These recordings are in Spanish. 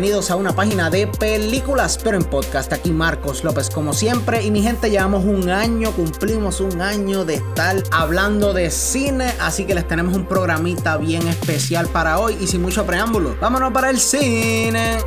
bienvenidos a una página de películas, pero en podcast. Aquí Marcos López como siempre y mi gente llevamos un año, cumplimos un año de estar hablando de cine, así que les tenemos un programita bien especial para hoy y sin mucho preámbulo. Vámonos para el cine.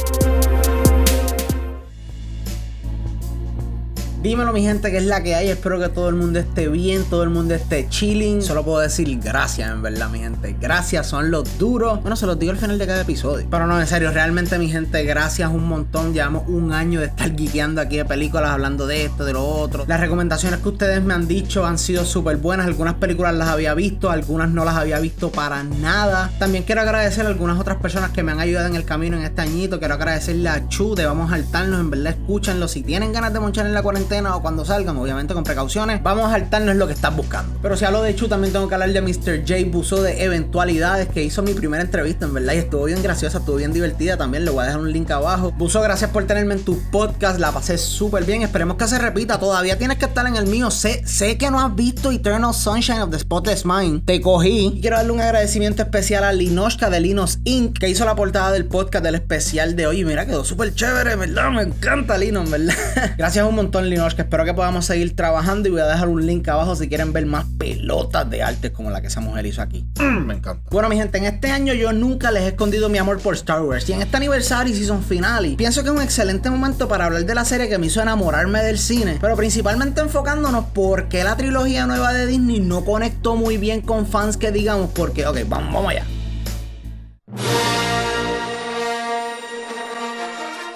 Dímelo mi gente que es la que hay, espero que todo el mundo esté bien, todo el mundo esté chilling. Solo puedo decir gracias en verdad mi gente. Gracias, son los duros. Bueno, se los digo al final de cada episodio. Pero no, en serio, realmente mi gente, gracias un montón. Llevamos un año de estar guiqueando aquí de películas, hablando de esto, de lo otro. Las recomendaciones que ustedes me han dicho han sido súper buenas. Algunas películas las había visto, algunas no las había visto para nada. También quiero agradecer a algunas otras personas que me han ayudado en el camino en este añito. Quiero agradecerle a Chu de Vamos a Altarnos. En verdad, escúchenlo. Si tienen ganas de monchar en la cuarentena, o cuando salgan, obviamente con precauciones, vamos a saltarnos lo que estás buscando. Pero si hablo de Chu, también tengo que hablar de Mr. J Buso de Eventualidades, que hizo mi primera entrevista, en verdad, y estuvo bien graciosa, estuvo bien divertida también. Le voy a dejar un link abajo. Buso, gracias por tenerme en tu podcast, la pasé súper bien. Esperemos que se repita. Todavía tienes que estar en el mío. Sé, sé que no has visto Eternal Sunshine of the Spotless Mind. Te cogí. Y quiero darle un agradecimiento especial a Linoshka de Linos Inc., que hizo la portada del podcast del especial de hoy. Mira, quedó súper chévere, ¿verdad? Me encanta Linos, ¿verdad? gracias un montón, Linoshka. Espero que podamos seguir trabajando y voy a dejar un link abajo si quieren ver más pelotas de arte como la que esa mujer hizo aquí. Mm, me encanta. Bueno, mi gente, en este año yo nunca les he escondido mi amor por Star Wars. Y en este aniversario y season finale, pienso que es un excelente momento para hablar de la serie que me hizo enamorarme del cine. Pero principalmente enfocándonos porque la trilogía nueva de Disney no conectó muy bien con fans que digamos, porque, ok, vamos, vamos allá.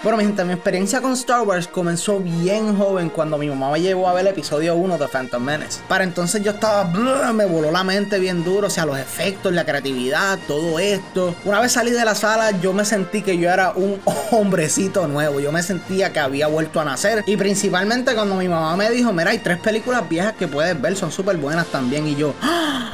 Bueno, mi gente, mi experiencia con Star Wars comenzó bien joven cuando mi mamá me llevó a ver el episodio 1 de Phantom Menace. Para entonces yo estaba, me voló la mente bien duro, o sea, los efectos, la creatividad, todo esto. Una vez salí de la sala, yo me sentí que yo era un hombrecito nuevo, yo me sentía que había vuelto a nacer. Y principalmente cuando mi mamá me dijo, mira, hay tres películas viejas que puedes ver, son súper buenas también. Y yo, ¡Ah!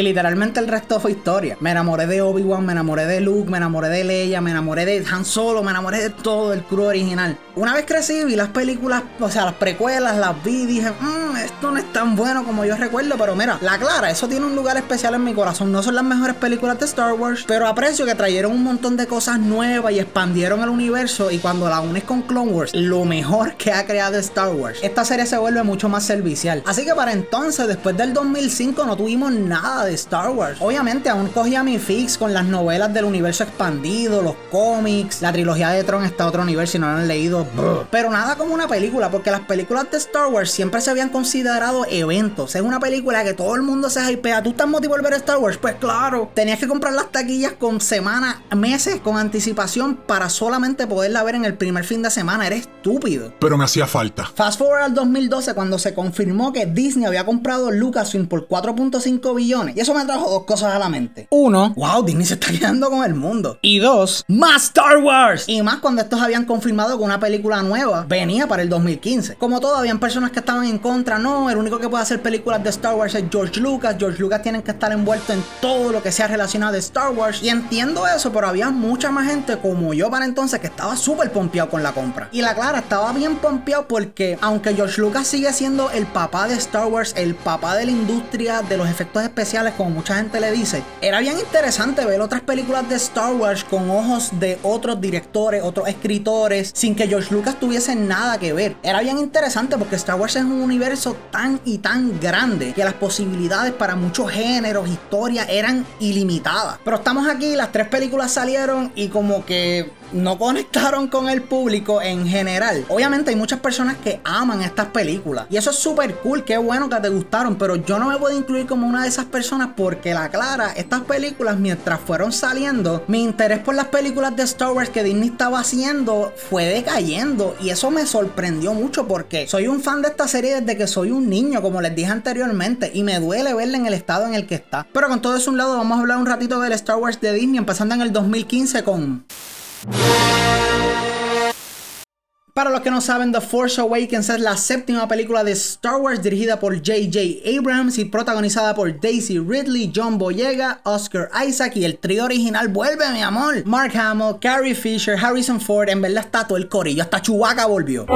Y literalmente el resto fue historia. Me enamoré de Obi-Wan, me enamoré de Luke, me enamoré de Leia, me enamoré de Han Solo, me enamoré de todo el crew original. Una vez crecí, vi las películas, o sea, las precuelas, las vi y dije, mmm, esto no es tan bueno como yo recuerdo, pero mira, la clara, eso tiene un lugar especial en mi corazón. No son las mejores películas de Star Wars, pero aprecio que trajeron un montón de cosas nuevas y expandieron el universo. Y cuando la unes con Clone Wars, lo mejor que ha creado Star Wars, esta serie se vuelve mucho más servicial. Así que para entonces, después del 2005, no tuvimos nada de Star Wars. Obviamente, aún cogía mi fix con las novelas del universo expandido, los cómics, la trilogía de Tron está a otro nivel si no lo han leído. Pero nada como una película, porque las películas de Star Wars siempre se habían considerado eventos. Es una película que todo el mundo se hypea. ¿Tú estás motivado a ver Star Wars? Pues claro. Tenías que comprar las taquillas con semanas, meses, con anticipación para solamente poderla ver en el primer fin de semana. Eres estúpido. Pero me hacía falta. Fast forward al 2012 cuando se confirmó que Disney había comprado Lucasfilm por 4.5 billones. Y eso me trajo dos cosas a la mente. Uno, wow, Disney se está quedando con el mundo. Y dos, más Star Wars. Y más cuando estos habían confirmado que una película nueva venía para el 2015. Como todo, habían personas que estaban en contra. No, el único que puede hacer películas de Star Wars es George Lucas. George Lucas tiene que estar envuelto en todo lo que sea relacionado de Star Wars. Y entiendo eso, pero había mucha más gente como yo para entonces que estaba súper pompeado con la compra. Y la clara, estaba bien pompeado porque aunque George Lucas sigue siendo el papá de Star Wars, el papá de la industria de los efectos especiales, como mucha gente le dice, era bien interesante ver otras películas de Star Wars con ojos de otros directores, otros escritores, sin que George Lucas tuviese nada que ver. Era bien interesante porque Star Wars es un universo tan y tan grande que las posibilidades para muchos géneros, historias eran ilimitadas. Pero estamos aquí, las tres películas salieron y como que no conectaron con el público en general. Obviamente hay muchas personas que aman estas películas y eso es súper cool, qué bueno que te gustaron, pero yo no me puedo incluir como una de esas personas porque la clara, estas películas mientras fueron saliendo, mi interés por las películas de Star Wars que Disney estaba haciendo fue decayendo y eso me sorprendió mucho porque soy un fan de esta serie desde que soy un niño, como les dije anteriormente, y me duele verla en el estado en el que está. Pero con todo eso un lado, vamos a hablar un ratito del Star Wars de Disney, empezando en el 2015 con... Música Para los que no saben, The Force Awakens es la séptima película de Star Wars dirigida por J.J. Abrams y protagonizada por Daisy Ridley, John Boyega, Oscar Isaac y el trío original vuelve, mi amor. Mark Hamill, Carrie Fisher, Harrison Ford, en verdad está todo el corillo, hasta Chewbacca volvió.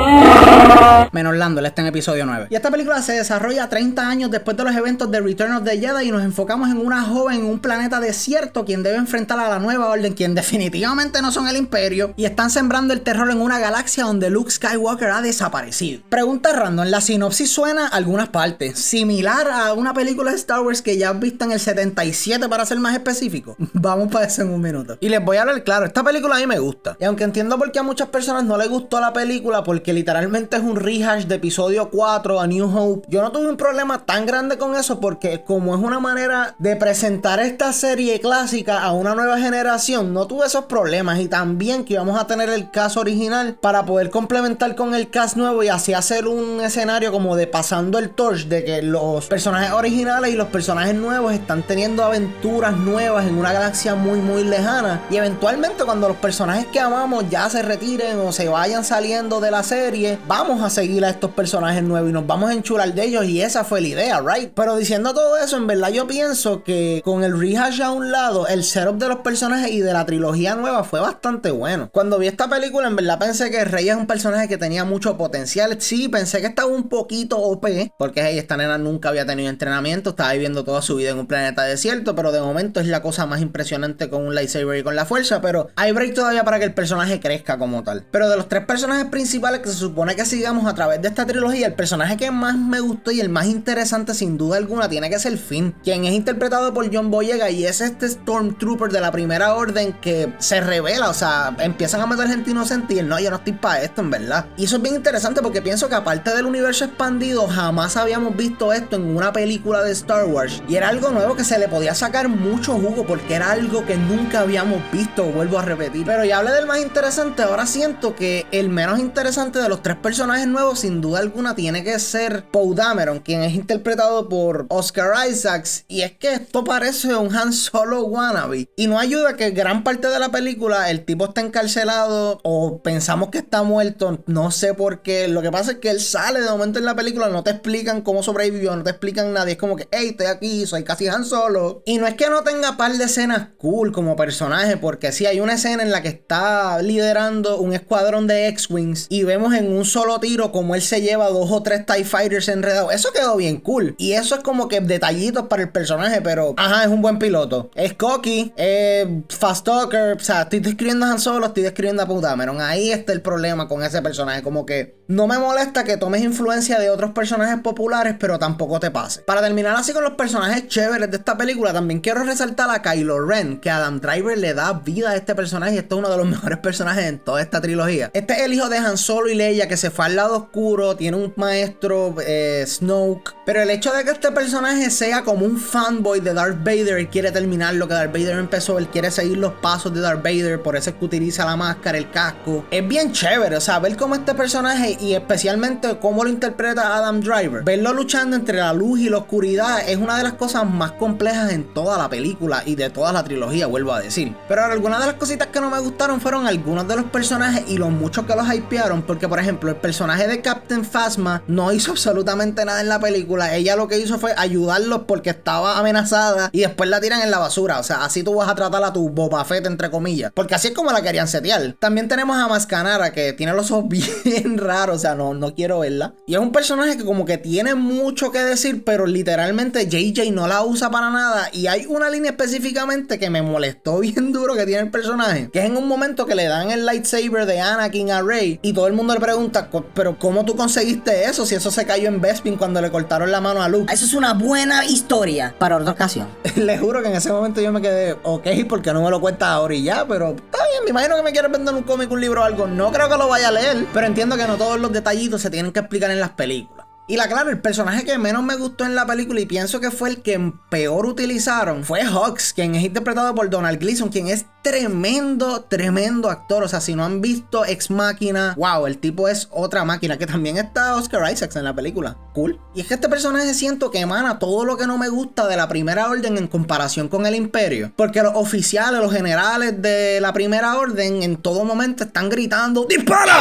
Menos Lando, está en episodio 9. Y esta película se desarrolla 30 años después de los eventos de Return of the Jedi y nos enfocamos en una joven en un planeta desierto quien debe enfrentar a la nueva orden, quien definitivamente no son el imperio y están sembrando el terror en una galaxia donde Luke Skywalker ha desaparecido. Pregunta random, la sinopsis suena a algunas partes, similar a una película de Star Wars que ya has visto en el 77 para ser más específico. Vamos para eso en un minuto. Y les voy a hablar claro, esta película a mí me gusta. Y aunque entiendo por qué a muchas personas no les gustó la película, porque literalmente es un rehash de episodio 4 a New Hope, yo no tuve un problema tan grande con eso porque como es una manera de presentar esta serie clásica a una nueva generación, no tuve esos problemas y también que íbamos a tener el caso original para poder complementar con el cast nuevo y así hacer un escenario como de pasando el torch de que los personajes originales y los personajes nuevos están teniendo aventuras nuevas en una galaxia muy muy lejana y eventualmente cuando los personajes que amamos ya se retiren o se vayan saliendo de la serie, vamos a seguir a estos personajes nuevos y nos vamos a enchular de ellos y esa fue la idea, right? Pero diciendo todo eso, en verdad yo pienso que con el rehash a un lado, el setup de los personajes y de la trilogía nueva fue bastante bueno. Cuando vi esta película, en verdad pensé que Rey es personaje que tenía mucho potencial. Sí, pensé que estaba un poquito OP, porque hey, esta nena nunca había tenido entrenamiento, estaba viviendo toda su vida en un planeta desierto, pero de momento es la cosa más impresionante con un lightsaber y con la fuerza, pero hay break todavía para que el personaje crezca como tal. Pero de los tres personajes principales que se supone que sigamos a través de esta trilogía, el personaje que más me gustó y el más interesante sin duda alguna tiene que ser Finn, quien es interpretado por John Boyega y es este Stormtrooper de la primera orden que se revela, o sea, empiezan a meter gente inocente y él no, yo no estoy para esto en verdad. Y eso es bien interesante porque pienso que aparte del universo expandido, jamás habíamos visto esto en una película de Star Wars. Y era algo nuevo que se le podía sacar mucho jugo porque era algo que nunca habíamos visto, vuelvo a repetir. Pero ya hablé del más interesante, ahora siento que el menos interesante de los tres personajes nuevos, sin duda alguna, tiene que ser Poe Dameron, quien es interpretado por Oscar Isaacs. Y es que esto parece un Han Solo wannabe. Y no ayuda que gran parte de la película el tipo está encarcelado o pensamos que está muerto. No sé por qué. Lo que pasa es que él sale de momento en la película, no te explican cómo sobrevivió, no te explican nada. Es como que, hey, estoy aquí, soy casi Han Solo. Y no es que no tenga par de escenas cool como personaje, porque sí hay una escena en la que está liderando un escuadrón de X-Wings y vemos en un solo tiro como él se lleva dos o tres TIE Fighters enredados. Eso quedó bien cool. Y eso es como que detallitos para el personaje, pero ajá, es un buen piloto. Es cocky, es fast talker. O sea, estoy describiendo a Han Solo, estoy describiendo a Poe Dameron. Ahí está el problema con ese personaje. Como que no me molesta que tomes influencia de otros personajes populares, pero tampoco te pase. Para terminar así con los personajes chéveres de esta película, también quiero resaltar a Kylo Ren, que Adam Driver le da vida a este personaje y este es uno de los mejores personajes en toda esta trilogía. Este es el hijo de Han Solo y Leia que se fue al lado oscuro, tiene un maestro eh, Snoke, pero el hecho de que este personaje sea como un fanboy de Darth Vader y quiere terminar lo que Darth Vader empezó, él quiere seguir los pasos de Darth Vader, por eso es que utiliza la máscara, el casco, es bien chévere, ver cómo este personaje y especialmente cómo lo interpreta Adam Driver, verlo luchando entre la luz y la oscuridad es una de las cosas más complejas en toda la película y de toda la trilogía, vuelvo a decir. Pero algunas de las cositas que no me gustaron fueron algunos de los personajes y los muchos que los hypearon, porque por ejemplo, el personaje de Captain Phasma no hizo absolutamente nada en la película, ella lo que hizo fue ayudarlos porque estaba amenazada y después la tiran en la basura, o sea, así tú vas a tratar a tu Boba Fett entre comillas, porque así es como la querían setear. También tenemos a Mascanara que tiene los ojos bien raros, o sea, no, no quiero verla. Y es un personaje que como que tiene mucho que decir, pero literalmente JJ no la usa para nada. Y hay una línea específicamente que me molestó bien duro que tiene el personaje, que es en un momento que le dan el lightsaber de Anakin a Rey y todo el mundo le pregunta, pero ¿cómo tú conseguiste eso si eso se cayó en Bespin cuando le cortaron la mano a Luke? Eso es una buena historia para otra ocasión. le juro que en ese momento yo me quedé, ok, porque no me lo cuentas ahora y ya, pero está bien, me imagino que me quieres vender un cómic, un libro o algo. No creo que lo vaya a leer, pero entiendo que no todos los detallitos se tienen que explicar en las películas. Y la claro, el personaje que menos me gustó en la película y pienso que fue el que peor utilizaron fue Hawks, quien es interpretado por Donald Gleason, quien es tremendo, tremendo actor. O sea, si no han visto Ex Máquina, wow, el tipo es otra máquina. Que también está Oscar Isaacs en la película. Cool. Y es que este personaje siento que emana todo lo que no me gusta de la primera orden en comparación con el Imperio. Porque los oficiales, los generales de la primera orden, en todo momento están gritando: ¡Dispara!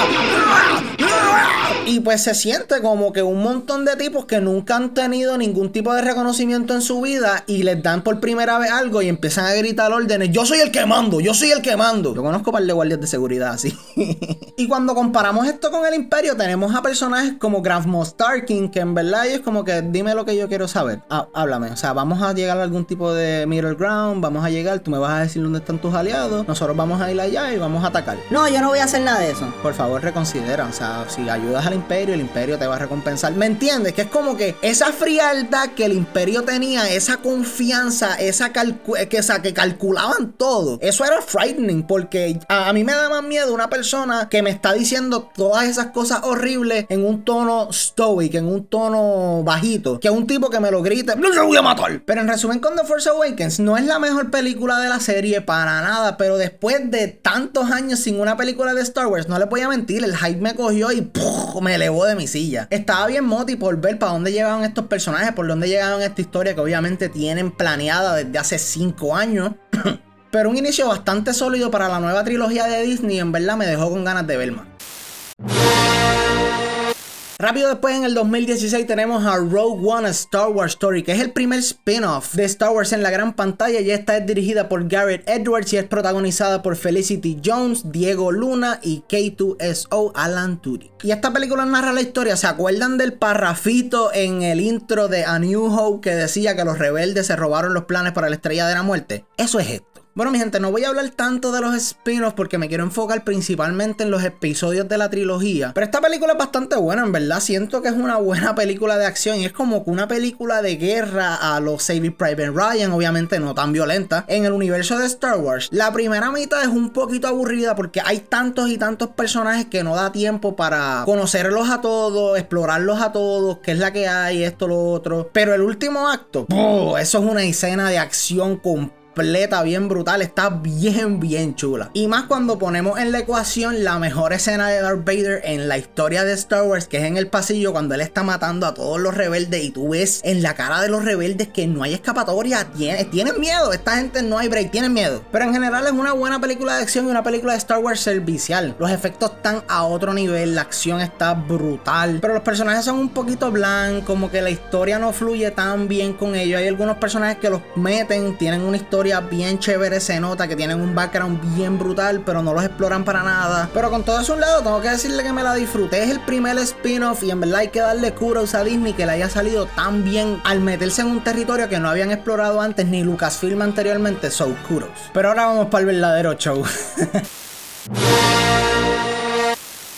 Y pues se siente como que un montón de tipos que nunca han tenido ningún tipo de reconocimiento en su vida y les dan por primera vez algo y empiezan a gritar órdenes: Yo soy el que mando yo soy el que mando. Yo conozco un par de guardias de seguridad así. y cuando comparamos esto con el Imperio, tenemos a personajes como Grand Moff Tarkin, que en verdad es como que dime lo que yo quiero saber. háblame, o sea, vamos a llegar a algún tipo de middle ground, vamos a llegar, tú me vas a decir dónde están tus aliados, nosotros vamos a ir allá y vamos a atacar. No, yo no voy a hacer nada de eso. Por favor, reconsidera, o sea, si ayudas al Imperio, el Imperio te va a recompensar. ¿Me entiendes? Que es como que esa frialdad que el Imperio tenía, esa confianza, esa que, que calculaban todo, eso era frightening porque a, mí me da más miedo una persona que me está diciendo todas esas cosas horribles en un tono stoic, en un tono bajito, que un tipo que me lo grite, no lo voy a matar. Pero en resumen con The Force Awakens no es la mejor película de la serie para nada, pero después de tantos años sin una película de Star Wars, no le voy a mentir, el hype me cogió y me elevó de mi silla. Estaba bien moti por ver para dónde llegaban estos personajes, por dónde llegaban esta historia que obviamente tienen planeada desde hace 5 años. Pero un inicio bastante sólido para la nueva trilogía de Disney en verdad me dejó con ganas de ver más. Rápido después, en el 2016, tenemos a Rogue One, Star Wars Story, que es el primer spin-off de Star Wars en la gran pantalla. Y esta es dirigida por Garrett Edwards y es protagonizada por Felicity Jones, Diego Luna y K2SO Alan Tudyk. Y esta película narra la historia. ¿Se acuerdan del parrafito en el intro de A New Hope que decía que los rebeldes se robaron los planes para la estrella de la muerte? Eso es esto. Bueno, mi gente, no voy a hablar tanto de los spin-offs porque me quiero enfocar principalmente en los episodios de la trilogía. Pero esta película es bastante buena, en verdad. Siento que es una buena película de acción y es como que una película de guerra a los Saving Private Ryan, obviamente no tan violenta, en el universo de Star Wars. La primera mitad es un poquito aburrida porque hay tantos y tantos personajes que no da tiempo para conocerlos a todos, explorarlos a todos, qué es la que hay, esto, lo otro. Pero el último acto, eso es una escena de acción completa completa, bien brutal, está bien, bien chula. Y más cuando ponemos en la ecuación la mejor escena de Darth Vader en la historia de Star Wars, que es en el pasillo cuando él está matando a todos los rebeldes y tú ves en la cara de los rebeldes que no hay escapatoria, tienen, tienen miedo, esta gente no hay break, tienen miedo. Pero en general es una buena película de acción y una película de Star Wars servicial. Los efectos están a otro nivel, la acción está brutal, pero los personajes son un poquito blancos, como que la historia no fluye tan bien con ellos. Hay algunos personajes que los meten, tienen una historia bien chévere, se nota que tienen un background bien brutal, pero no los exploran para nada. Pero con todo eso un lado, tengo que decirle que me la disfruté. Es el primer spin-off y en verdad hay que darle kudos a Disney que le haya salido tan bien al meterse en un territorio que no habían explorado antes ni Lucasfilm anteriormente. So kudos. Pero ahora vamos para el verdadero show.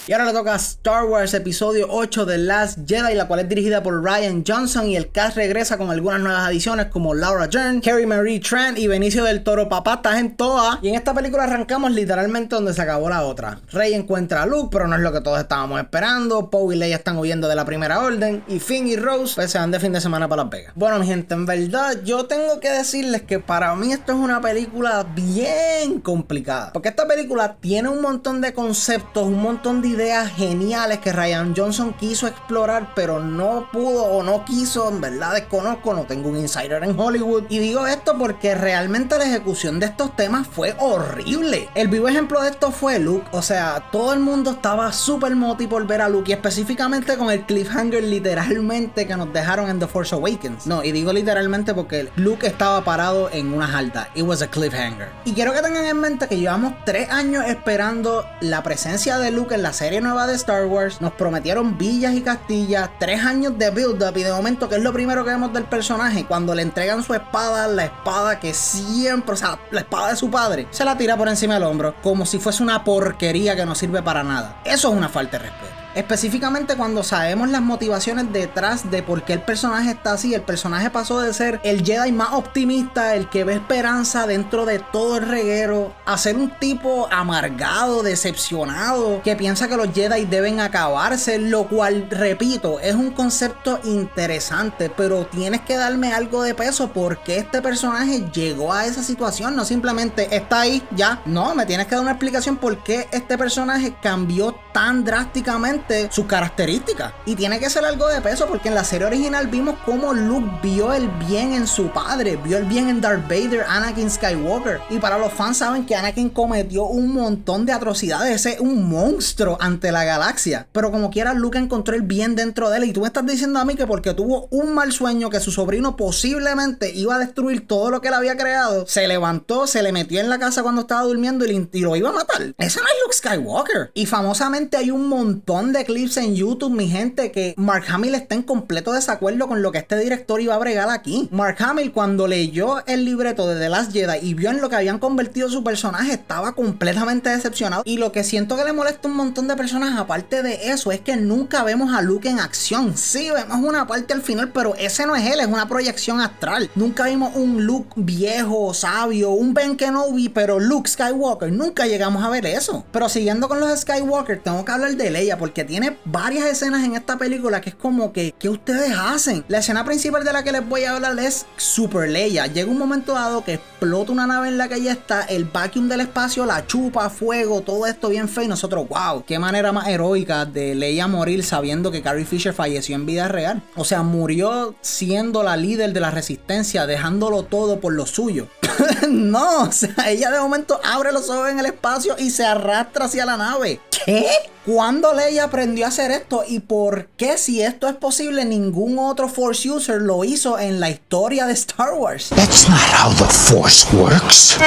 Y ahora le toca Star Wars Episodio 8 de Last Jedi, la cual es dirigida por Ryan Johnson y el cast regresa con algunas nuevas adiciones como Laura Dern, Carrie Marie Tran y Benicio del Toro. Papá, estás en toa. Y en esta película arrancamos literalmente donde se acabó la otra. Rey encuentra a Luke, pero no es lo que todos estábamos esperando. Poe y Leia están huyendo de la primera orden. Y Finn y Rose pues, se van de fin de semana para Las Vegas. Bueno, mi gente, en verdad yo tengo que decirles que para mí esto es una película bien complicada. Porque esta película tiene un montón de conceptos, un montón de ideas geniales que Ryan Johnson quiso explorar, pero no pudo o no quiso. En verdad desconozco, no tengo un insider en Hollywood. Y digo esto porque realmente la ejecución de estos temas fue horrible. El vivo ejemplo de esto fue Luke. O sea, todo el mundo estaba súper moti por ver a Luke. Y específicamente con el cliffhanger literalmente que nos dejaron en The Force Awakens. No, y digo literalmente porque Luke estaba parado en una alta. It was a cliffhanger. Y quiero que tengan en mente que llevamos tres años esperando la presencia de Luke en la serie serie nueva de Star Wars, nos prometieron villas y castillas, tres años de build-up y de momento, que es lo primero que vemos del personaje, cuando le entregan su espada, la espada que siempre, o sea, la espada de su padre, se la tira por encima del hombro, como si fuese una porquería que no sirve para nada. Eso es una falta de respeto. Específicamente cuando sabemos las motivaciones detrás de por qué el personaje está así. El personaje pasó de ser el Jedi más optimista, el que ve esperanza dentro de todo el reguero, a ser un tipo amargado, decepcionado, que piensa que los Jedi deben acabarse, lo cual, repito, es un concepto interesante, pero tienes que darme algo de peso porque este personaje llegó a esa situación, no simplemente está ahí, ya, no, me tienes que dar una explicación por qué este personaje cambió tan drásticamente sus características. Y tiene que ser algo de peso porque en la serie original vimos cómo Luke vio el bien en su padre, vio el bien en Darth Vader, Anakin Skywalker. Y para los fans saben que Anakin cometió un montón de atrocidades, es un monstruo ante la galaxia. Pero como quiera, Luke encontró el bien dentro de él. Y tú me estás diciendo a mí que porque tuvo un mal sueño que su sobrino posiblemente iba a destruir todo lo que él había creado, se levantó, se le metió en la casa cuando estaba durmiendo y, lo iba a matar. Ese no es Luke Skywalker. Y famosamente hay un montón de clips en YouTube, mi gente, que Mark Hamill está en completo desacuerdo con lo que este director iba a bregar aquí. Mark Hamill, cuando leyó el libreto de The Last Jedi y vio en lo que habían convertido su personaje, estaba completamente decepcionado. Y lo que siento que le molesta un montón de personas, aparte de eso, es que nunca vemos a Luke en acción. Sí, vemos una parte al final, pero ese no es él, es una proyección astral. Nunca vimos un Luke viejo, sabio, un Ben Kenobi, pero Luke Skywalker. Nunca llegamos a ver eso. Pero siguiendo con los Skywalker, tengo que hablar de Leia porque tiene varias escenas en esta película que es como que, ¿qué ustedes hacen? La escena principal de la que les voy a hablar es Super Leia. Llega un momento dado que explota una nave en la que ella está, el vacuum del espacio la chupa, fuego, todo esto bien feo y nosotros, wow, qué manera más heroica de Leia morir sabiendo que Carrie Fisher falleció en vida real. O sea, murió siendo la líder de la resistencia, dejándolo todo por lo suyo. no, o sea, ella de momento abre los ojos en el espacio y se arrastra hacia la nave. ¿Qué? ¿Cuándo Leia aprendió a hacer esto? ¿Y por qué si esto es posible ningún otro Force user lo hizo en la historia de Star Wars? That's not how the Force works.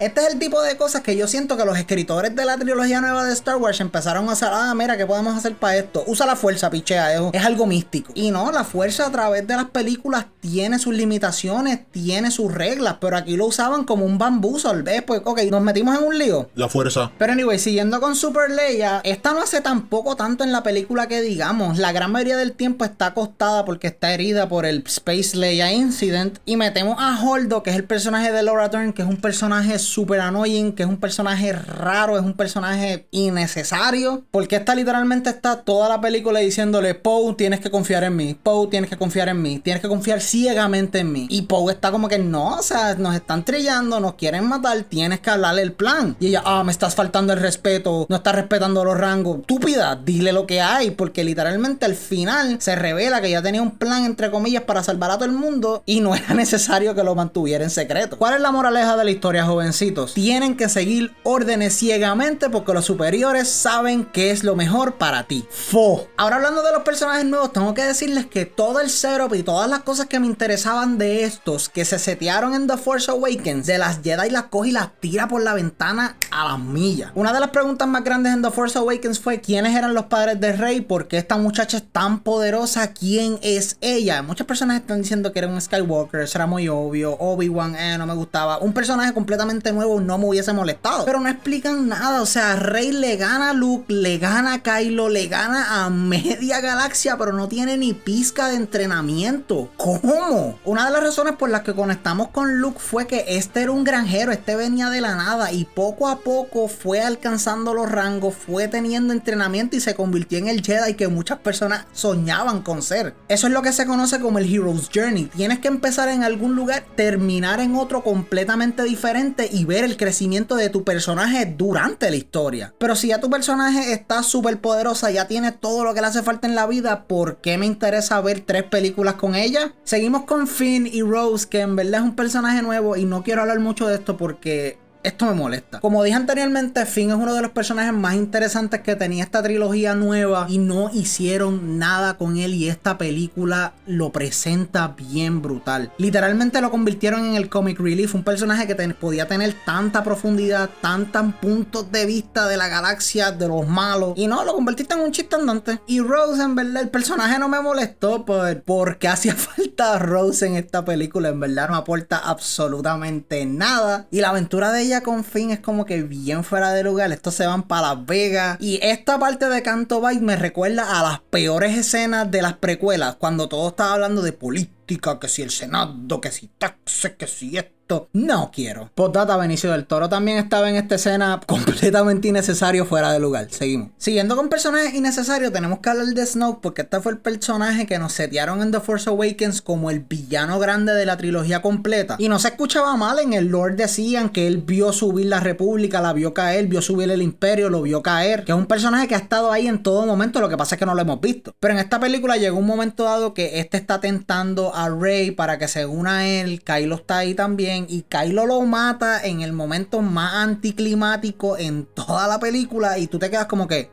Este es el tipo de cosas que yo siento que los escritores de la trilogía nueva de Star Wars empezaron a hacer, ah, mira, ¿qué podemos hacer para esto? Usa la fuerza, pichea, es, es algo místico. Y no, la fuerza a través de las películas tiene sus limitaciones, tiene sus reglas, pero aquí lo usaban como un bambuzo, ¿ves? Pues, ok, nos metimos en un lío. La fuerza. Pero anyway, siguiendo con Super Leia, esta no hace tampoco tanto en la película que digamos. La gran mayoría del tiempo está acostada porque está herida por el Space Leia Incident. Y metemos a Holdo, que es el personaje de Laura Dern, que es un personaje super annoying, que es un personaje raro, es un personaje innecesario. Porque esta literalmente está toda la película diciéndole, Poe, tienes que confiar en mí. Poe, tienes que confiar en mí. Tienes que confiar ciegamente en mí. Y Poe está como que no, o sea, nos están trillando, nos quieren matar, tienes que hablarle el plan. Y ella, ah, me estás faltando el respeto, no estás respetando los rangos. Estúpida, dile lo que hay, porque literalmente al final se revela que ya tenía un plan, entre comillas, para salvar a todo el mundo y no era necesario que lo mantuviera en secreto. ¿Cuál es la moraleja de la historia, jovencitos? Tienen que seguir órdenes ciegamente porque los superiores saben qué es lo mejor para ti. Fo. Ahora hablando de los personajes nuevos, tengo que decirles que todo el setup y todas las cosas que me interesaban de estos que se setearon en The Force Awakens, de las Jedi las coge y las tira por la ventana a las millas. Una de las preguntas más grandes en The Force Awakens fue quiénes eran los padres de Rey, por qué esta muchacha es tan poderosa, quién es ella. Muchas personas están diciendo que era un Skywalker, eso era muy obvio. Obi-Wan, eh, no me gustaba. Un personaje completamente nuevo no me hubiese molestado. Pero no explican nada, o sea, Rey le gana a Luke, le gana a Kylo, le gana a media galaxia, pero no tiene ni pizca de entrenamiento. ¿Cómo? Una de las razones por las que conectamos con Luke fue que este era un granjero, este venía de la nada y poco a poco fue alcanzando los rangos, teniendo entrenamiento y se convirtió en el Jedi que muchas personas soñaban con ser. Eso es lo que se conoce como el Hero's Journey. Tienes que empezar en algún lugar, terminar en otro completamente diferente y ver el crecimiento de tu personaje durante la historia. Pero si ya tu personaje está súper poderosa, ya tiene todo lo que le hace falta en la vida, ¿por qué me interesa ver tres películas con ella? Seguimos con Finn y Rose, que en verdad es un personaje nuevo y no quiero hablar mucho de esto porque esto me molesta. Como dije anteriormente, Finn es uno de los personajes más interesantes que tenía esta trilogía nueva y no hicieron nada con él y esta película lo presenta bien brutal. Literalmente lo convirtieron en el comic relief, un personaje que podía tener tanta profundidad, tantos puntos de vista de la galaxia, de los malos y no, lo convertiste en un chiste andante. Y Rose, en verdad, el personaje no me molestó por, porque hacía falta Rose en esta película, en verdad no aporta absolutamente nada. Y la aventura de ella con Finn es como que bien fuera de lugar. Estos se van para Las Vegas. Y esta parte de Canto Bite me recuerda a las peores escenas de las precuelas, cuando todo estaba hablando de política, que si el Senado, que si taxes, que si esto no quiero. Postdata, Benicio del Toro también estaba en esta escena completamente innecesario fuera de lugar. Seguimos. Siguiendo con personajes innecesarios, tenemos que hablar de Snoke porque este fue el personaje que nos setearon en The Force Awakens como el villano grande de la trilogía completa. Y no se escuchaba mal, en el Lord decían que él vio subir la República, la vio caer, vio subir el Imperio, lo vio caer. Que es un personaje que ha estado ahí en todo momento, lo que pasa es que no lo hemos visto. Pero en esta película llegó un momento dado que este está tentando a Rey para que se una a él, Kylo está ahí también y Kylo lo mata en el momento más anticlimático en toda la película y tú te quedas como que,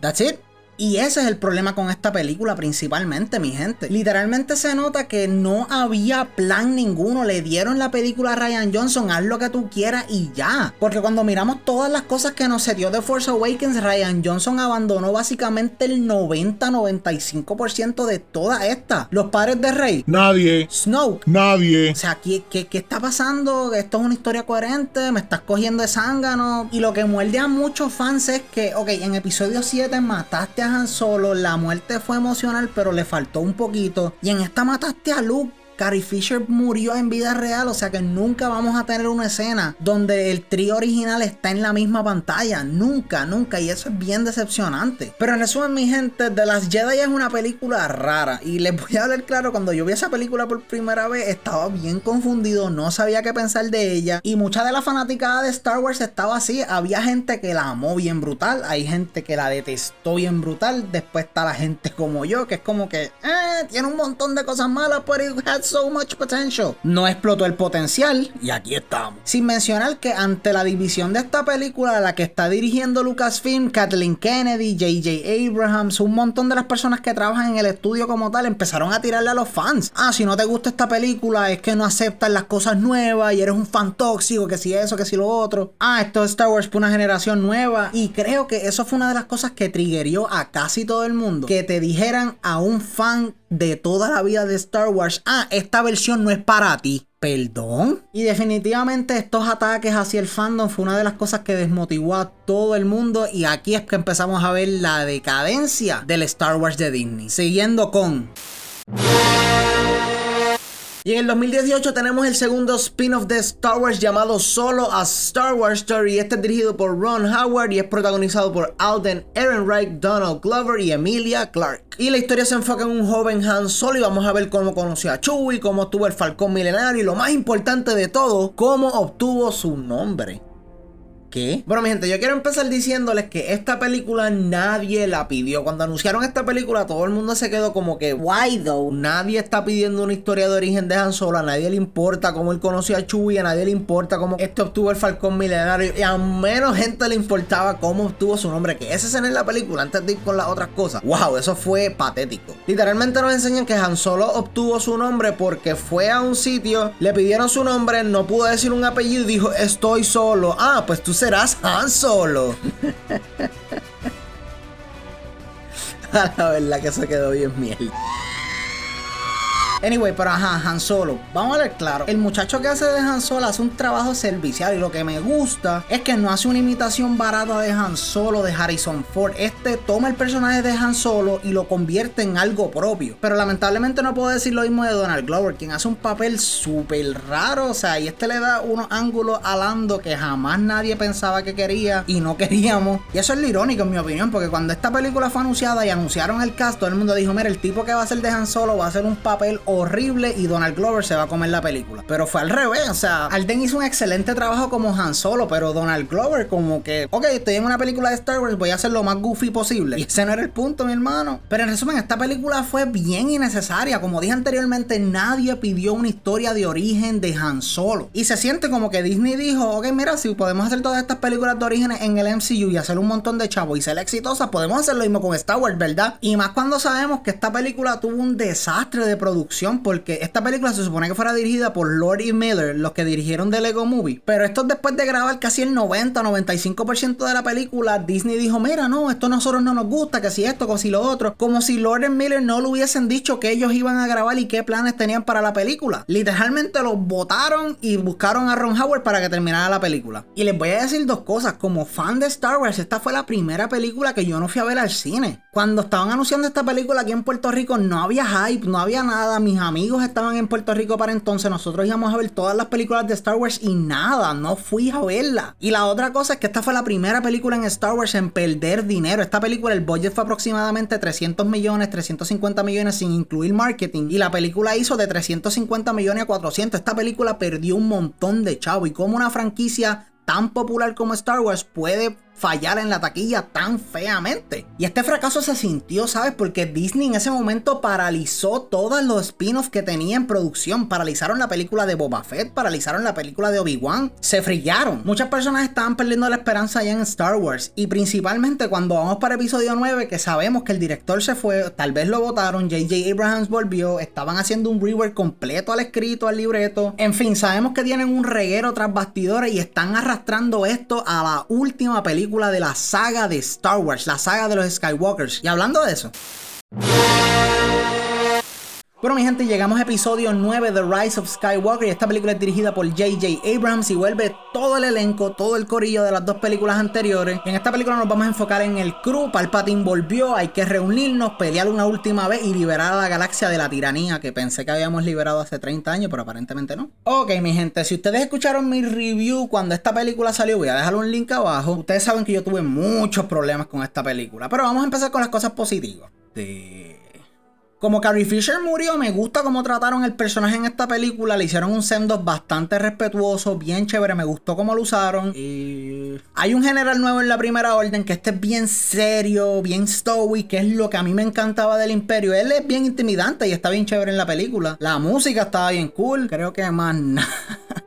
that's it. Y ese es el problema con esta película principalmente, mi gente. Literalmente se nota que no había plan ninguno. Le dieron la película a Ryan Johnson, haz lo que tú quieras y ya. Porque cuando miramos todas las cosas que nos se dio de Force Awakens, Ryan Johnson abandonó básicamente el 90-95% de toda esta. Los padres de Rey. Nadie. Snoke. Nadie. O sea, ¿qué, qué, qué está pasando? Esto es una historia coherente, me estás cogiendo de zángano. Y lo que muerde a muchos fans es que, ok, en episodio 7 mataste a Solo, la muerte fue emocional, pero le faltó un poquito. Y en esta mataste a Luke. Carrie Fisher murió en vida real, o sea que nunca vamos a tener una escena donde el trío original está en la misma pantalla. Nunca, nunca. Y eso es bien decepcionante. Pero en resumen, mi gente, The Last Jedi es una película rara. Y les voy a hablar claro, cuando yo vi esa película por primera vez, estaba bien confundido, no sabía qué pensar de ella. Y mucha de la fanaticada de Star Wars estaba así. Había gente que la amó bien brutal, hay gente que la detestó bien brutal. Después está la gente como yo, que es como que, eh, tiene un montón de cosas malas, pero it has so much potential. No explotó el potencial y aquí estamos. Sin mencionar que ante la división de esta película, la que está dirigiendo Lucasfilm, Kathleen Kennedy, J.J. Abrahams, un montón de las personas que trabajan en el estudio como tal empezaron a tirarle a los fans. Ah, si no te gusta esta película es que no aceptas las cosas nuevas y eres un fan tóxico, que si eso, que si lo otro. Ah, esto es Star Wars para una generación nueva. Y creo que eso fue una de las cosas que triggerió a casi todo el mundo. Que te dijeran a un fan de toda la vida de Star Wars, ah, esta versión no es para ti. Perdón. Y definitivamente estos ataques hacia el fandom fue una de las cosas que desmotivó a todo el mundo y aquí es que empezamos a ver la decadencia del Star Wars de Disney. Siguiendo con... Y en el 2018 tenemos el segundo spin-off de Star Wars llamado Solo a Star Wars Story. Este es dirigido por Ron Howard y es protagonizado por Alden Ehrenreich, Donald Glover y Emilia Clarke. Y la historia se enfoca en un joven Han Solo y vamos a ver cómo conoció a Chewie, cómo obtuvo el Falcón Milenario y lo más importante de todo, cómo obtuvo su nombre. ¿Qué? Bueno, mi gente, yo quiero empezar diciéndoles que esta película nadie la pidió. Cuando anunciaron esta película, todo el mundo se quedó como que, why though? Nadie está pidiendo una historia de origen de Han Solo. A nadie le importa cómo él conoció a Chewie. A nadie le importa cómo este obtuvo el Falcón Milenario. Y a menos gente le importaba cómo obtuvo su nombre. Que esa escena en la película, antes de ir con las otras cosas. Wow, eso fue patético. Literalmente nos enseñan que Han Solo obtuvo su nombre porque fue a un sitio, le pidieron su nombre, no pudo decir un apellido y dijo, estoy solo. Ah, pues tú serás Han Solo. La verdad que se quedó bien miel. Anyway, pero ajá, Han Solo. Vamos a ver claro. El muchacho que hace de Han Solo hace un trabajo servicial. Y lo que me gusta es que no hace una imitación barata de Han Solo de Harrison Ford. Este toma el personaje de Han Solo y lo convierte en algo propio. Pero lamentablemente no puedo decir lo mismo de Donald Glover, quien hace un papel súper raro. O sea, y este le da unos ángulos a Lando que jamás nadie pensaba que quería y no queríamos. Y eso es lo irónico, en mi opinión, porque cuando esta película fue anunciada y anunciaron el cast, todo el mundo dijo: Mira, el tipo que va a ser de Han Solo va a hacer un papel horrible y Donald Glover se va a comer la película. Pero fue al revés, o sea, Alden hizo un excelente trabajo como Han Solo, pero Donald Glover como que, ok, estoy en una película de Star Wars, voy a hacer lo más goofy posible. Y ese no era el punto, mi hermano. Pero en resumen, esta película fue bien innecesaria. Como dije anteriormente, nadie pidió una historia de origen de Han Solo. Y se siente como que Disney dijo, ok, mira, si podemos hacer todas estas películas de orígenes en el MCU y hacer un montón de chavos y ser exitosas, podemos hacer lo mismo con Star Wars, ¿verdad? Y más cuando sabemos que esta película tuvo un desastre de producción porque esta película se supone que fuera dirigida por Lord Miller, los que dirigieron The Lego Movie. Pero esto después de grabar casi el 90-95% de la película, Disney dijo, mira, no, esto a nosotros no nos gusta, que si esto, que si lo otro. Como si Lord Miller no le hubiesen dicho que ellos iban a grabar y qué planes tenían para la película. Literalmente los votaron y buscaron a Ron Howard para que terminara la película. Y les voy a decir dos cosas. Como fan de Star Wars, esta fue la primera película que yo no fui a ver al cine. Cuando estaban anunciando esta película aquí en Puerto Rico, no había hype, no había nada. Mis amigos estaban en Puerto Rico para entonces. Nosotros íbamos a ver todas las películas de Star Wars y nada, no fui a verla. Y la otra cosa es que esta fue la primera película en Star Wars en perder dinero. Esta película, el budget fue aproximadamente 300 millones, 350 millones sin incluir marketing. Y la película hizo de 350 millones a 400. Esta película perdió un montón de chavo. Y como una franquicia tan popular como Star Wars puede fallar en la taquilla tan feamente. Y este fracaso se sintió, ¿sabes? Porque Disney en ese momento paralizó todos los spin-offs que tenía en producción. Paralizaron la película de Boba Fett, paralizaron la película de Obi-Wan. Se frillaron. Muchas personas estaban perdiendo la esperanza ya en Star Wars. Y principalmente cuando vamos para episodio 9, que sabemos que el director se fue, tal vez lo votaron, JJ Abrahams volvió, estaban haciendo un rework completo al escrito, al libreto. En fin, sabemos que tienen un reguero tras bastidores y están arrastrando esto a la última película de la saga de Star Wars, la saga de los Skywalkers. Y hablando de eso. Bueno, mi gente, llegamos a episodio 9 The Rise of Skywalker y esta película es dirigida por J.J. Abrams y vuelve todo el elenco, todo el corillo de las dos películas anteriores. En esta película nos vamos a enfocar en el crew, Palpatine volvió, hay que reunirnos, pelear una última vez y liberar a la galaxia de la tiranía que pensé que habíamos liberado hace 30 años, pero aparentemente no. Ok, mi gente, si ustedes escucharon mi review cuando esta película salió, voy a dejar un link abajo. Ustedes saben que yo tuve muchos problemas con esta película, pero vamos a empezar con las cosas positivas. De... Como Carrie Fisher murió, me gusta cómo trataron el personaje en esta película. Le hicieron un sendo bastante respetuoso, bien chévere. Me gustó cómo lo usaron. Y hay un general nuevo en la primera orden que este es bien serio, bien stoic, que es lo que a mí me encantaba del Imperio. Él es bien intimidante y está bien chévere en la película. La música estaba bien cool. Creo que más nada.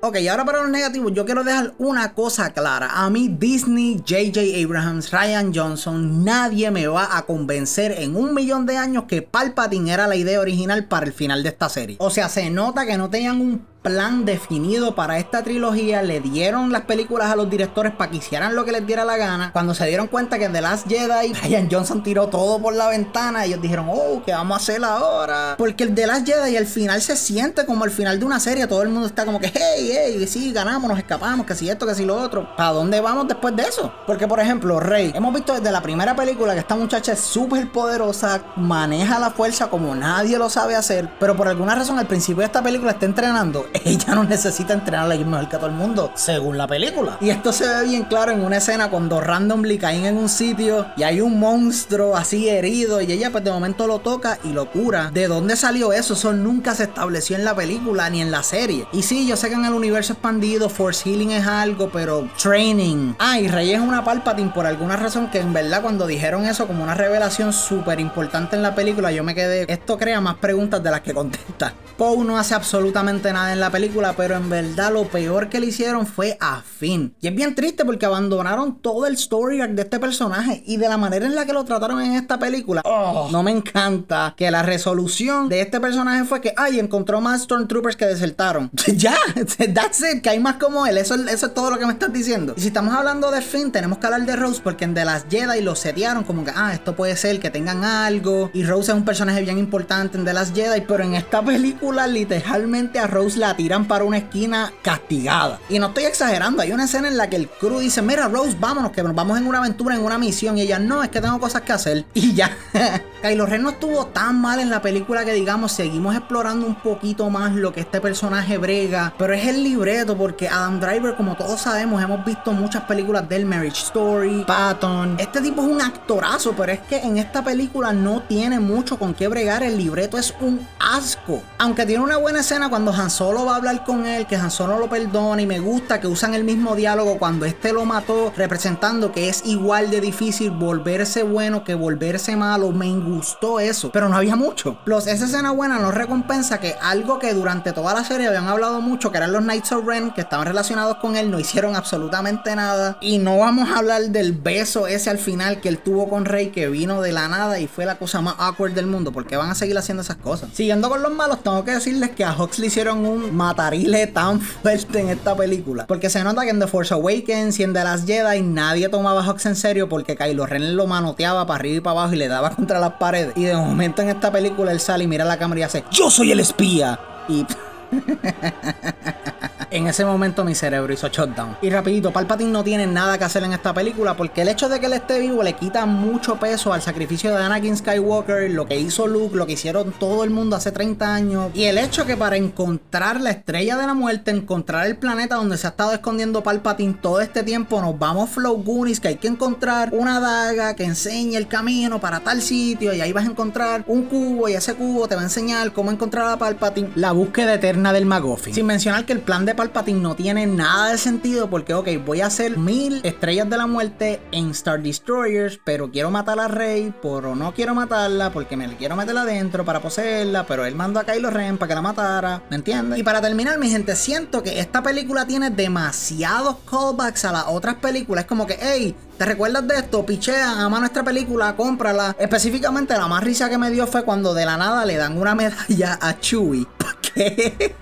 Ok, ahora para los negativos, yo quiero dejar una cosa clara. A mí, Disney, J.J. Abrahams, Ryan Johnson, nadie me va a convencer en un millón de años que Palpatine era la idea original para el final de esta serie. O sea, se nota que no tenían un plan definido para esta trilogía, le dieron las películas a los directores para que hicieran lo que les diera la gana. Cuando se dieron cuenta que The Last Jedi, Ryan Johnson tiró todo por la ventana, ellos dijeron, oh, ¿qué vamos a hacer ahora? Porque el The Last Jedi al final se siente como el final de una serie, todo el mundo está como que, hey, hey, sí, ganamos, nos escapamos, que si esto, que si lo otro. ¿Para dónde vamos después de eso? Porque, por ejemplo, Rey, hemos visto desde la primera película que esta muchacha es súper poderosa, maneja la fuerza como nadie lo sabe hacer, pero por alguna razón al principio de esta película está entrenando ella no necesita entrenar a mejor que todo el mundo, según la película. Y esto se ve bien claro en una escena cuando randomly caen en un sitio y hay un monstruo así herido y ella pues de momento lo toca y lo cura. ¿De dónde salió eso? Eso nunca se estableció en la película ni en la serie. Y sí, yo sé que en el universo expandido Force Healing es algo, pero training. Ah, y Rey es una Palpatine por alguna razón que en verdad cuando dijeron eso como una revelación súper importante en la película, yo me quedé, esto crea más preguntas de las que contesta. Poe no hace absolutamente nada en la película pero en verdad lo peor que le hicieron fue a Finn. Y es bien triste porque abandonaron todo el story arc de este personaje y de la manera en la que lo trataron en esta película. Oh, no me encanta que la resolución de este personaje fue que, ay, encontró más Stormtroopers que desertaron. ya, that's it, que hay más como él. Eso, eso es todo lo que me estás diciendo. Y si estamos hablando de Finn, tenemos que hablar de Rose porque en The Last Jedi lo setearon como que, ah, esto puede ser que tengan algo. Y Rose es un personaje bien importante en The Last Jedi, pero en esta película literalmente a Rose la tiran para una esquina castigada. Y no estoy exagerando, hay una escena en la que el crew dice, mira Rose, vámonos, que nos vamos en una aventura, en una misión. Y ella, no, es que tengo cosas que hacer. Y ya. Kylo Ren no estuvo tan mal en la película que digamos, seguimos explorando un poquito más lo que este personaje brega. Pero es el libreto, porque Adam Driver, como todos sabemos, hemos visto muchas películas del Marriage Story, Patton. Este tipo es un actorazo, pero es que en esta película no tiene mucho con qué bregar. El libreto es un asco. Aunque tiene una buena escena cuando Han Solo va a hablar con él, que Han Solo lo perdona y me gusta que usan el mismo diálogo cuando este lo mató, representando que es igual de difícil volverse bueno que volverse malo. Me gustó eso, pero no había mucho. Plus, esa escena buena no recompensa que algo que durante toda la serie habían hablado mucho, que eran los Knights of Ren, que estaban relacionados con él, no hicieron absolutamente nada. Y no vamos a hablar del beso ese al final que él tuvo con Rey, que vino de la nada y fue la cosa más awkward del mundo, porque van a seguir haciendo esas cosas. Siguiendo con los malos, tengo que decirles que a Hux le hicieron un matarile tan fuerte en esta película. Porque se nota que en The Force Awakens y en The Last Jedi nadie tomaba a en serio porque Kylo Ren lo manoteaba para arriba y para abajo y le daba contra las paredes. Y de momento en esta película él sale y mira la cámara y hace: ¡Yo soy el espía! Y. en ese momento mi cerebro hizo shutdown. Y rapidito, Palpatine no tiene nada que hacer en esta película porque el hecho de que él esté vivo le quita mucho peso al sacrificio de Anakin Skywalker, lo que hizo Luke, lo que hicieron todo el mundo hace 30 años. Y el hecho que para encontrar la estrella de la muerte, encontrar el planeta donde se ha estado escondiendo Palpatine todo este tiempo, nos vamos Flow Goonies, que hay que encontrar una daga que enseñe el camino para tal sitio y ahí vas a encontrar un cubo y ese cubo te va a enseñar cómo encontrar a Palpatine. La búsqueda eterna del Magoffin. Sin mencionar que el plan de Palpatine no tiene nada de sentido porque, ok, voy a hacer mil estrellas de la muerte en Star Destroyers, pero quiero matar a Rey, pero no quiero matarla porque me la quiero meter adentro para poseerla, pero él mandó a Kylo Ren para que la matara, ¿me entiendes? Y para terminar, mi gente, siento que esta película tiene demasiados callbacks a las otras películas. Es como que, hey, ¿Te recuerdas de esto? Pichea, ama nuestra película, cómprala. Específicamente, la más risa que me dio fue cuando de la nada le dan una medalla a Chewie. ¿Por qué?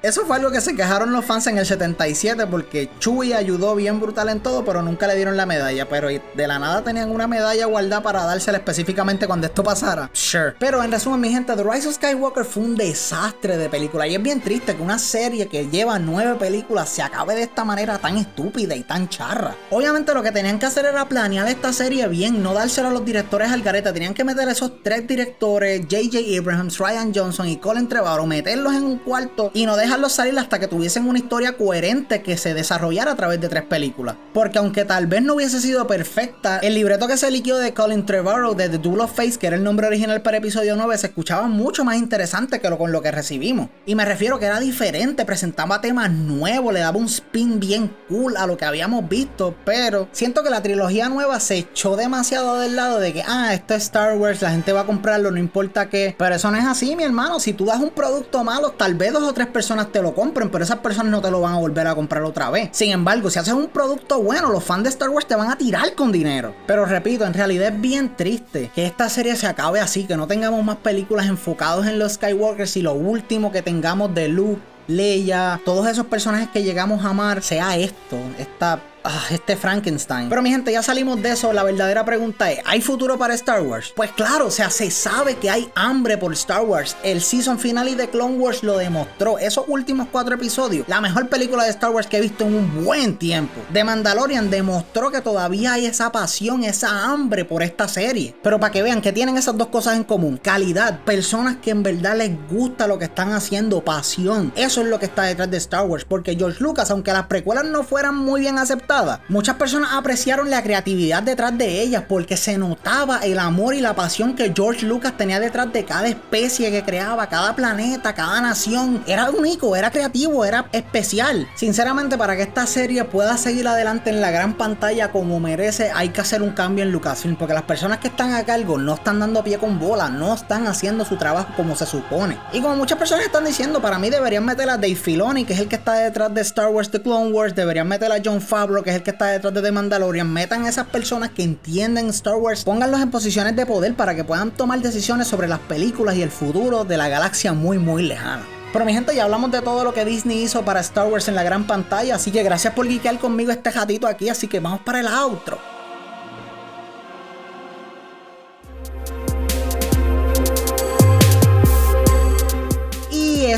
Eso fue algo que se quejaron los fans en el 77 porque Chewie ayudó bien brutal en todo, pero nunca le dieron la medalla. Pero de la nada tenían una medalla guardada para dársela específicamente cuando esto pasara. Sure. Pero en resumen, mi gente, The Rise of Skywalker fue un desastre de película. Y es bien triste que una serie que lleva nueve películas se acabe de esta manera tan estúpida y tan charra. Obviamente lo que tenían que hacer era planear esta serie bien, no dársela a los directores al gareta. Tenían que meter a esos tres directores, J.J. Abrams, Ryan Johnson y Colin Trevorrow, meterlos en un cuarto y no dejarlos salir hasta que tuviesen una historia coherente que se desarrollara a través de tres películas. Porque aunque tal vez no hubiese sido perfecta, el libreto que se liquió de Colin Trevorrow de The Duel of Face, que era el nombre original para episodio 9, se escuchaba mucho más interesante que lo con lo que recibimos. Y me refiero que era diferente, presentaba temas nuevos, le daba un spin bien cool a lo que habíamos visto, pero siento que la trilogía nueva se echó demasiado del lado de que, ah, esto es Star Wars, la gente va a comprarlo, no importa qué. Pero eso no es así, mi hermano. Si tú das un producto malo, tal vez dos o tres personas te lo compren, pero esas personas no te lo van a volver a comprar otra vez. Sin embargo, si haces un producto bueno, los fans de Star Wars te van a tirar con dinero. Pero repito, en realidad es bien triste que esta serie se acabe así, que no tengamos más películas enfocadas en los Skywalkers y lo último que tengamos de Luke, Leia, todos esos personajes que llegamos a amar sea esto, esta Ah, este Frankenstein. Pero mi gente, ya salimos de eso. La verdadera pregunta es, ¿hay futuro para Star Wars? Pues claro, o sea, se sabe que hay hambre por Star Wars. El season final y de Clone Wars lo demostró. Esos últimos cuatro episodios, la mejor película de Star Wars que he visto en un buen tiempo. The Mandalorian demostró que todavía hay esa pasión, esa hambre por esta serie. Pero para que vean que tienen esas dos cosas en común. Calidad, personas que en verdad les gusta lo que están haciendo, pasión. Eso es lo que está detrás de Star Wars. Porque George Lucas, aunque las precuelas no fueran muy bien aceptadas, muchas personas apreciaron la creatividad detrás de ellas porque se notaba el amor y la pasión que George Lucas tenía detrás de cada especie que creaba, cada planeta, cada nación. Era único, era creativo, era especial. Sinceramente, para que esta serie pueda seguir adelante en la gran pantalla como merece, hay que hacer un cambio en Lucasfilm porque las personas que están a cargo no están dando pie con bola, no están haciendo su trabajo como se supone. Y como muchas personas están diciendo, para mí deberían meter a Dave Filoni, que es el que está detrás de Star Wars The Clone Wars, deberían meter a John Favreau, que es el que está detrás de The Mandalorian, metan a esas personas que entienden Star Wars, pónganlos en posiciones de poder para que puedan tomar decisiones sobre las películas y el futuro de la galaxia muy muy lejana. Pero mi gente, ya hablamos de todo lo que Disney hizo para Star Wars en la gran pantalla, así que gracias por geekear conmigo este gatito aquí, así que vamos para el outro.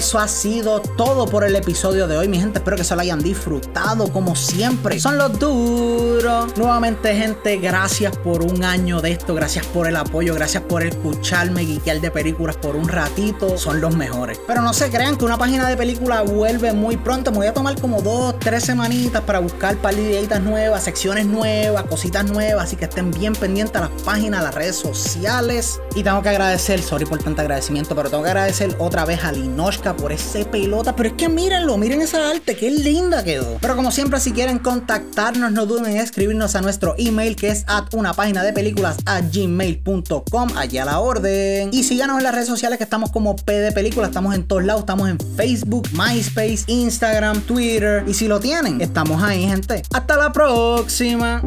Eso ha sido todo por el episodio de hoy, mi gente. Espero que se lo hayan disfrutado como siempre. Son los duros. Nuevamente, gente, gracias por un año de esto. Gracias por el apoyo. Gracias por escucharme guiquear de películas por un ratito. Son los mejores. Pero no se crean que una página de película vuelve muy pronto. Me voy a tomar como dos, tres semanitas para buscar palideitas nuevas, secciones nuevas, cositas nuevas. Así que estén bien pendientes a las páginas, a las redes sociales. Y tengo que agradecer, sorry por tanto agradecimiento, pero tengo que agradecer otra vez a Por ese pelota. Pero es que mírenlo, miren esa arte, qué linda quedó. Pero como siempre, si quieren contactarnos, no duden en escribirnos a nuestro email que es at una página de películas a gmail.com, allá a la orden. Y síganos en las redes sociales que estamos como P de estamos en todos lados, estamos en Facebook, MySpace, Instagram, Twitter. Y si lo tienen, estamos ahí, gente. Hasta la próxima.